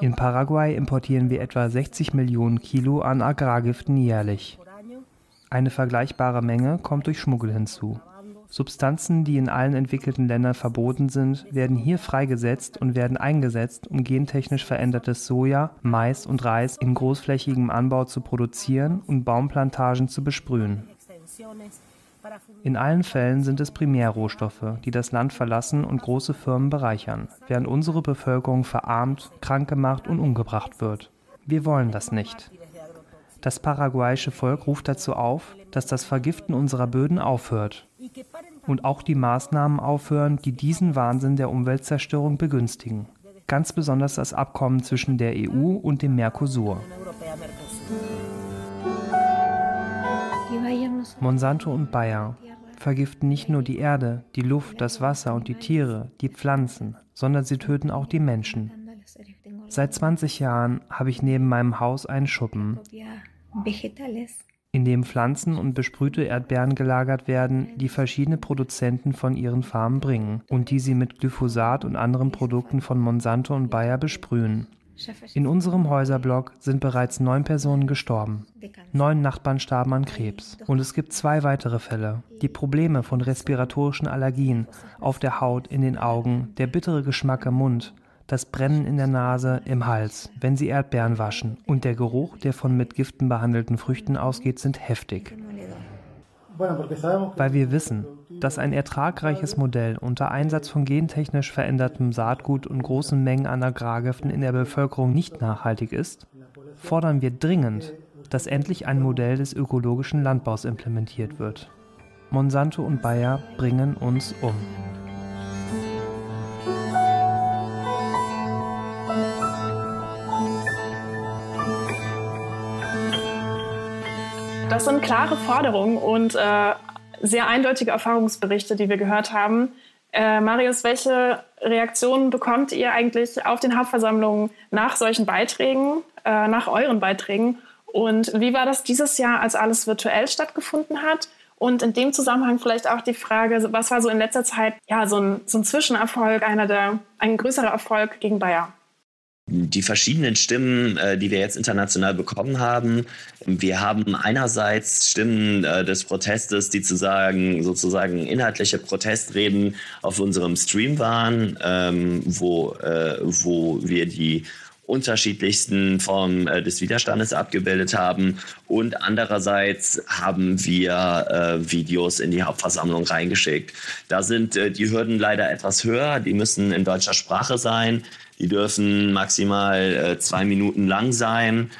In Paraguay importieren wir etwa 60 Millionen Kilo an Agrargiften jährlich. Eine vergleichbare Menge kommt durch Schmuggel hinzu. Substanzen, die in allen entwickelten Ländern verboten sind, werden hier freigesetzt und werden eingesetzt, um gentechnisch verändertes Soja, Mais und Reis in großflächigem Anbau zu produzieren und Baumplantagen zu besprühen. In allen Fällen sind es Primärrohstoffe, die das Land verlassen und große Firmen bereichern, während unsere Bevölkerung verarmt, krank gemacht und umgebracht wird. Wir wollen das nicht. Das paraguayische Volk ruft dazu auf, dass das Vergiften unserer Böden aufhört und auch die Maßnahmen aufhören, die diesen Wahnsinn der Umweltzerstörung begünstigen. Ganz besonders das Abkommen zwischen der EU und dem Mercosur. Monsanto und Bayer vergiften nicht nur die Erde, die Luft, das Wasser und die Tiere, die Pflanzen, sondern sie töten auch die Menschen. Seit 20 Jahren habe ich neben meinem Haus einen Schuppen, in dem Pflanzen und besprühte Erdbeeren gelagert werden, die verschiedene Produzenten von ihren Farmen bringen und die sie mit Glyphosat und anderen Produkten von Monsanto und Bayer besprühen. In unserem Häuserblock sind bereits neun Personen gestorben. Neun Nachbarn starben an Krebs. Und es gibt zwei weitere Fälle. Die Probleme von respiratorischen Allergien auf der Haut, in den Augen, der bittere Geschmack im Mund, das Brennen in der Nase, im Hals, wenn sie Erdbeeren waschen und der Geruch, der von mit Giften behandelten Früchten ausgeht, sind heftig. Weil wir wissen, dass ein ertragreiches Modell unter Einsatz von gentechnisch verändertem Saatgut und großen Mengen an Agrargiften in der Bevölkerung nicht nachhaltig ist, fordern wir dringend, dass endlich ein Modell des ökologischen Landbaus implementiert wird. Monsanto und Bayer bringen uns um. Das sind klare Forderungen und äh, sehr eindeutige Erfahrungsberichte, die wir gehört haben. Äh, Marius, welche Reaktionen bekommt ihr eigentlich auf den Hauptversammlungen nach solchen Beiträgen, äh, nach euren Beiträgen? Und wie war das dieses Jahr, als alles virtuell stattgefunden hat? Und in dem Zusammenhang vielleicht auch die Frage, was war so in letzter Zeit ja, so, ein, so ein Zwischenerfolg, einer der, ein größerer Erfolg gegen Bayer? Die verschiedenen Stimmen, äh, die wir jetzt international bekommen haben. Wir haben einerseits Stimmen äh, des Protestes, die zu sagen, sozusagen inhaltliche Protestreden auf unserem Stream waren, ähm, wo, äh, wo wir die unterschiedlichsten Formen des Widerstandes abgebildet haben. Und andererseits haben wir äh, Videos in die Hauptversammlung reingeschickt. Da sind äh, die Hürden leider etwas höher. Die müssen in deutscher Sprache sein. Die dürfen maximal äh, zwei Minuten lang sein.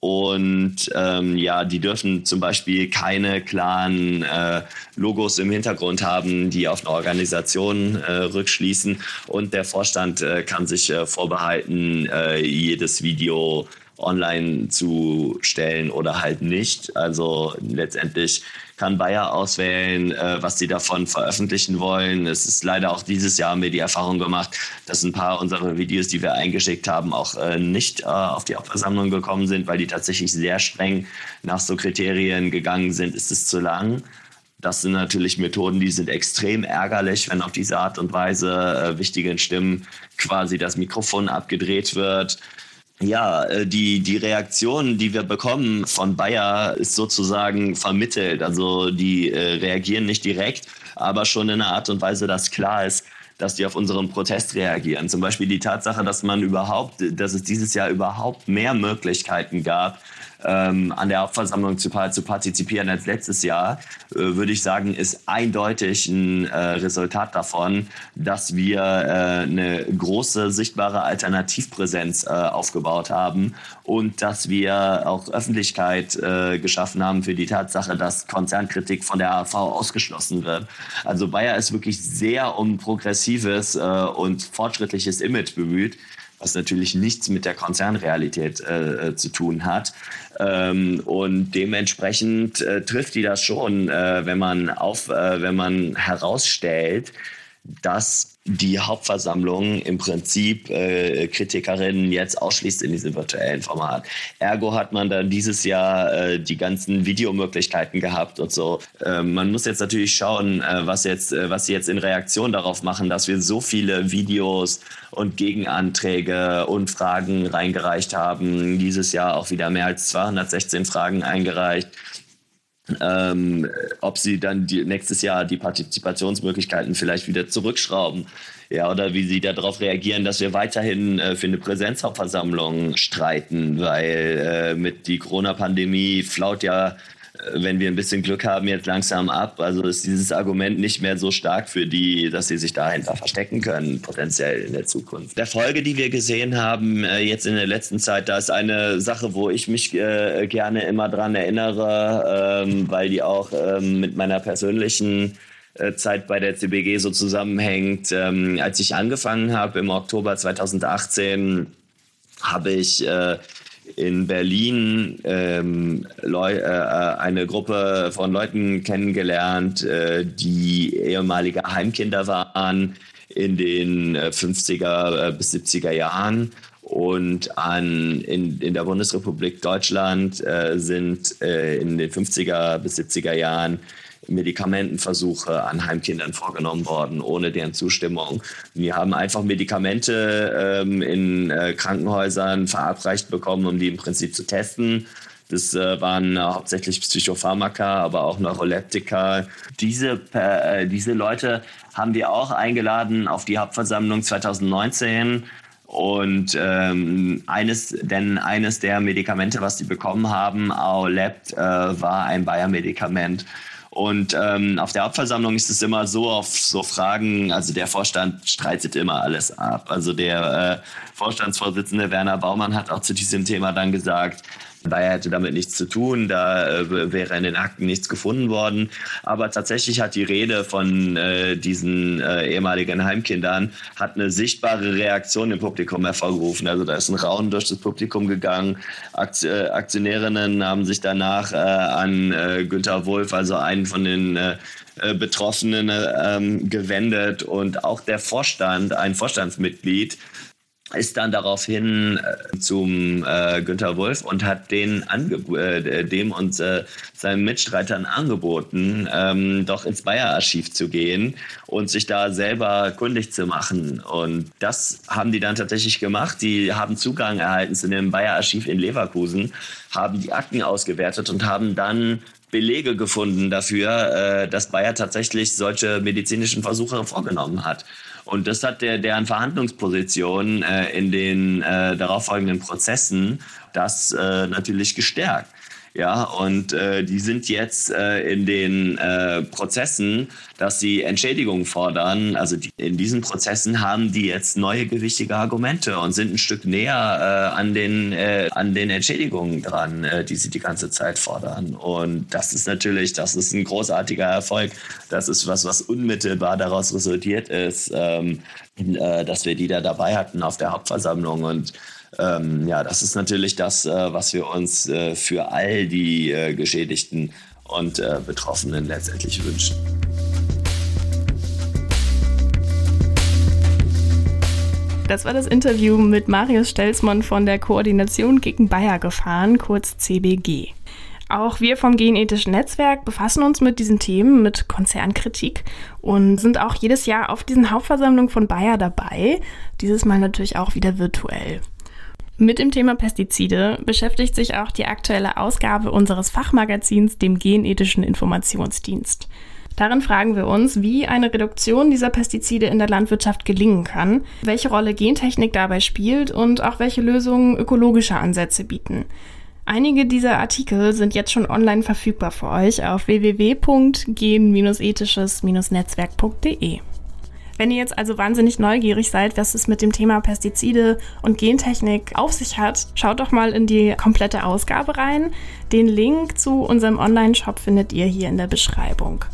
Und ähm, ja, die dürfen zum Beispiel keine klaren äh, Logos im Hintergrund haben, die auf eine Organisation äh, rückschließen. Und der Vorstand äh, kann sich äh, vorbehalten, äh, jedes Video online zu stellen oder halt nicht. Also letztendlich kann Bayer auswählen, äh, was sie davon veröffentlichen wollen. Es ist leider auch dieses Jahr haben wir die Erfahrung gemacht, dass ein paar unserer Videos, die wir eingeschickt haben, auch äh, nicht äh, auf die Hauptversammlung gekommen sind, weil die tatsächlich sehr streng nach so Kriterien gegangen sind. Ist es zu lang? Das sind natürlich Methoden, die sind extrem ärgerlich, wenn auf diese Art und Weise wichtigen Stimmen quasi das Mikrofon abgedreht wird. Ja, äh, die, die Reaktion, die wir bekommen von Bayer, ist sozusagen vermittelt. Also die äh, reagieren nicht direkt, aber schon in einer Art und Weise, dass klar ist, dass die auf unseren Protest reagieren. Zum Beispiel die Tatsache, dass man überhaupt, dass es dieses Jahr überhaupt mehr Möglichkeiten gab, ähm, an der Hauptversammlung zu, zu partizipieren als letztes Jahr, äh, würde ich sagen, ist eindeutig ein äh, Resultat davon, dass wir äh, eine große sichtbare Alternativpräsenz äh, aufgebaut haben und dass wir auch Öffentlichkeit äh, geschaffen haben für die Tatsache, dass Konzernkritik von der AV ausgeschlossen wird. Also Bayer ist wirklich sehr um progressives äh, und fortschrittliches Image bemüht was natürlich nichts mit der Konzernrealität äh, zu tun hat. Ähm, und dementsprechend äh, trifft die das schon, äh, wenn man auf, äh, wenn man herausstellt, dass die Hauptversammlung im Prinzip äh, Kritikerinnen jetzt ausschließt in diesem virtuellen Format. Ergo hat man dann dieses Jahr äh, die ganzen Videomöglichkeiten gehabt und so. Äh, man muss jetzt natürlich schauen, äh, was jetzt, äh, was sie jetzt in Reaktion darauf machen, dass wir so viele Videos und Gegenanträge und Fragen reingereicht haben. Dieses Jahr auch wieder mehr als 216 Fragen eingereicht ähm, ob sie dann die, nächstes Jahr die Partizipationsmöglichkeiten vielleicht wieder zurückschrauben. Ja, oder wie sie darauf reagieren, dass wir weiterhin äh, für eine Präsenzhauptversammlung streiten, weil äh, mit die Corona-Pandemie flaut ja wenn wir ein bisschen Glück haben, jetzt langsam ab. Also ist dieses Argument nicht mehr so stark für die, dass sie sich dahinter verstecken können, potenziell in der Zukunft. Der Folge, die wir gesehen haben äh, jetzt in der letzten Zeit, da ist eine Sache, wo ich mich äh, gerne immer dran erinnere, ähm, weil die auch ähm, mit meiner persönlichen äh, Zeit bei der CBG so zusammenhängt. Ähm, als ich angefangen habe im Oktober 2018, habe ich äh, in Berlin ähm, Leu äh, eine Gruppe von Leuten kennengelernt, äh, die ehemalige Heimkinder waren in den 50er äh, äh, bis 70er Jahren. Und an, in, in der Bundesrepublik Deutschland äh, sind äh, in den 50er bis 70er Jahren Medikamentenversuche an Heimkindern vorgenommen worden, ohne deren Zustimmung. Die haben einfach Medikamente ähm, in äh, Krankenhäusern verabreicht bekommen, um die im Prinzip zu testen. Das äh, waren äh, hauptsächlich Psychopharmaka, aber auch Neuroleptika. Diese, äh, diese Leute haben wir auch eingeladen auf die Hauptversammlung 2019. Und ähm, eines, denn eines der Medikamente, was die bekommen haben, Aolept, äh, war ein Bayer-Medikament. Und ähm, auf der Hauptversammlung ist es immer so, auf so Fragen, also der Vorstand streitet immer alles ab. Also der äh, Vorstandsvorsitzende Werner Baumann hat auch zu diesem Thema dann gesagt, Bayer hätte damit nichts zu tun, da äh, wäre in den Akten nichts gefunden worden. Aber tatsächlich hat die Rede von äh, diesen äh, ehemaligen Heimkindern hat eine sichtbare Reaktion im Publikum hervorgerufen. Also da ist ein Raunen durch das Publikum gegangen. Akt äh, Aktionärinnen haben sich danach äh, an äh, Günter Wolf, also einen von den Betroffenen, ähm, gewendet und auch der Vorstand, ein Vorstandsmitglied, ist dann daraufhin äh, zum äh, Günter Wolf und hat den äh, dem und äh, seinen Mitstreitern angeboten, ähm, doch ins Bayer-Archiv zu gehen und sich da selber kundig zu machen. Und das haben die dann tatsächlich gemacht. Die haben Zugang erhalten zu dem Bayer-Archiv in Leverkusen, haben die Akten ausgewertet und haben dann Belege gefunden dafür, äh, dass Bayer tatsächlich solche medizinischen Versuche vorgenommen hat. Und das hat der, deren Verhandlungsposition äh, in den äh, darauffolgenden Prozessen das äh, natürlich gestärkt. Ja, und äh, die sind jetzt äh, in den äh, Prozessen, dass sie Entschädigungen fordern. Also die, in diesen Prozessen haben die jetzt neue gewichtige Argumente und sind ein Stück näher äh, an, den, äh, an den Entschädigungen dran, äh, die sie die ganze Zeit fordern. Und das ist natürlich, das ist ein großartiger Erfolg. Das ist was, was unmittelbar daraus resultiert ist, ähm, äh, dass wir die da dabei hatten auf der Hauptversammlung und ähm, ja, das ist natürlich das, äh, was wir uns äh, für all die äh, Geschädigten und äh, Betroffenen letztendlich wünschen. Das war das Interview mit Marius Stelzmann von der Koordination gegen Bayer gefahren, kurz CBG. Auch wir vom Genethischen Netzwerk befassen uns mit diesen Themen, mit Konzernkritik und sind auch jedes Jahr auf diesen Hauptversammlungen von Bayer dabei, dieses Mal natürlich auch wieder virtuell. Mit dem Thema Pestizide beschäftigt sich auch die aktuelle Ausgabe unseres Fachmagazins, dem Genethischen Informationsdienst. Darin fragen wir uns, wie eine Reduktion dieser Pestizide in der Landwirtschaft gelingen kann, welche Rolle Gentechnik dabei spielt und auch welche Lösungen ökologische Ansätze bieten. Einige dieser Artikel sind jetzt schon online verfügbar für euch auf www.gen-ethisches-netzwerk.de. Wenn ihr jetzt also wahnsinnig neugierig seid, was es mit dem Thema Pestizide und Gentechnik auf sich hat, schaut doch mal in die komplette Ausgabe rein. Den Link zu unserem Online-Shop findet ihr hier in der Beschreibung.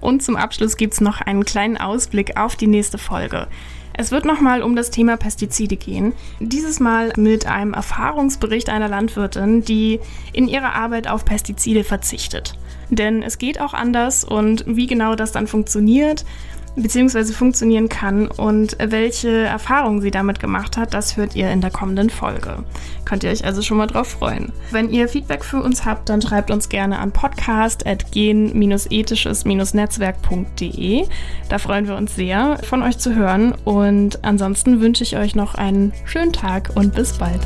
Und zum Abschluss gibt es noch einen kleinen Ausblick auf die nächste Folge. Es wird nochmal um das Thema Pestizide gehen. Dieses Mal mit einem Erfahrungsbericht einer Landwirtin, die in ihrer Arbeit auf Pestizide verzichtet. Denn es geht auch anders und wie genau das dann funktioniert beziehungsweise funktionieren kann und welche Erfahrungen sie damit gemacht hat, das hört ihr in der kommenden Folge. Könnt ihr euch also schon mal drauf freuen. Wenn ihr Feedback für uns habt, dann schreibt uns gerne an podcast.gen-ethisches-netzwerk.de. Da freuen wir uns sehr, von euch zu hören und ansonsten wünsche ich euch noch einen schönen Tag und bis bald.